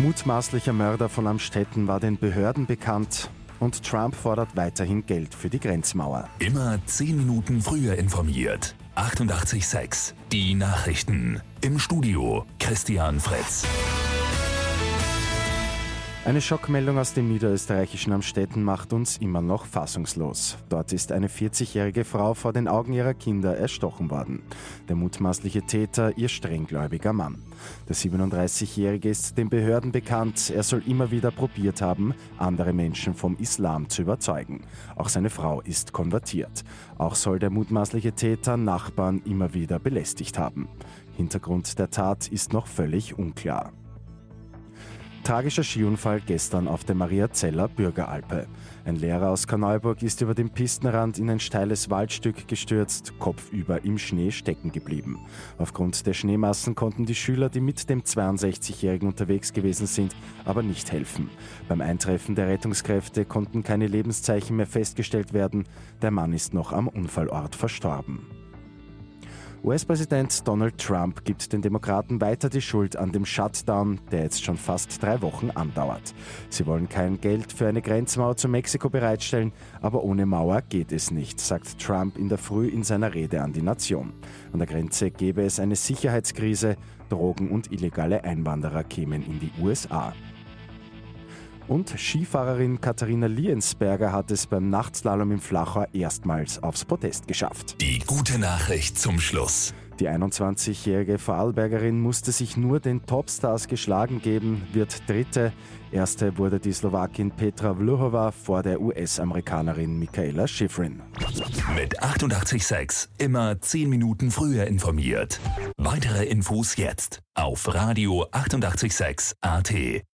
Mutmaßlicher Mörder von Amstetten war den Behörden bekannt und Trump fordert weiterhin Geld für die Grenzmauer. Immer 10 Minuten früher informiert. 88.6 Die Nachrichten. Im Studio Christian Fritz. Eine Schockmeldung aus dem niederösterreichischen Amstetten macht uns immer noch fassungslos. Dort ist eine 40-jährige Frau vor den Augen ihrer Kinder erstochen worden. Der mutmaßliche Täter ihr strenggläubiger Mann. Der 37-jährige ist den Behörden bekannt. Er soll immer wieder probiert haben, andere Menschen vom Islam zu überzeugen. Auch seine Frau ist konvertiert. Auch soll der mutmaßliche Täter Nachbarn immer wieder belästigt haben. Hintergrund der Tat ist noch völlig unklar. Tragischer Skiunfall gestern auf der Mariazeller Bürgeralpe. Ein Lehrer aus Karneuburg ist über den Pistenrand in ein steiles Waldstück gestürzt, kopfüber im Schnee stecken geblieben. Aufgrund der Schneemassen konnten die Schüler, die mit dem 62-Jährigen unterwegs gewesen sind, aber nicht helfen. Beim Eintreffen der Rettungskräfte konnten keine Lebenszeichen mehr festgestellt werden. Der Mann ist noch am Unfallort verstorben. US-Präsident Donald Trump gibt den Demokraten weiter die Schuld an dem Shutdown, der jetzt schon fast drei Wochen andauert. Sie wollen kein Geld für eine Grenzmauer zu Mexiko bereitstellen, aber ohne Mauer geht es nicht, sagt Trump in der Früh in seiner Rede an die Nation. An der Grenze gäbe es eine Sicherheitskrise, Drogen und illegale Einwanderer kämen in die USA. Und Skifahrerin Katharina Liensberger hat es beim Nachtslalom im Flachau erstmals aufs Podest geschafft. Die gute Nachricht zum Schluss. Die 21-jährige Vorarlbergerin musste sich nur den Topstars geschlagen geben, wird Dritte. Erste wurde die Slowakin Petra Vlhova vor der US-Amerikanerin Michaela Schifrin. Mit 886 immer 10 Minuten früher informiert. Weitere Infos jetzt auf Radio 886 AT.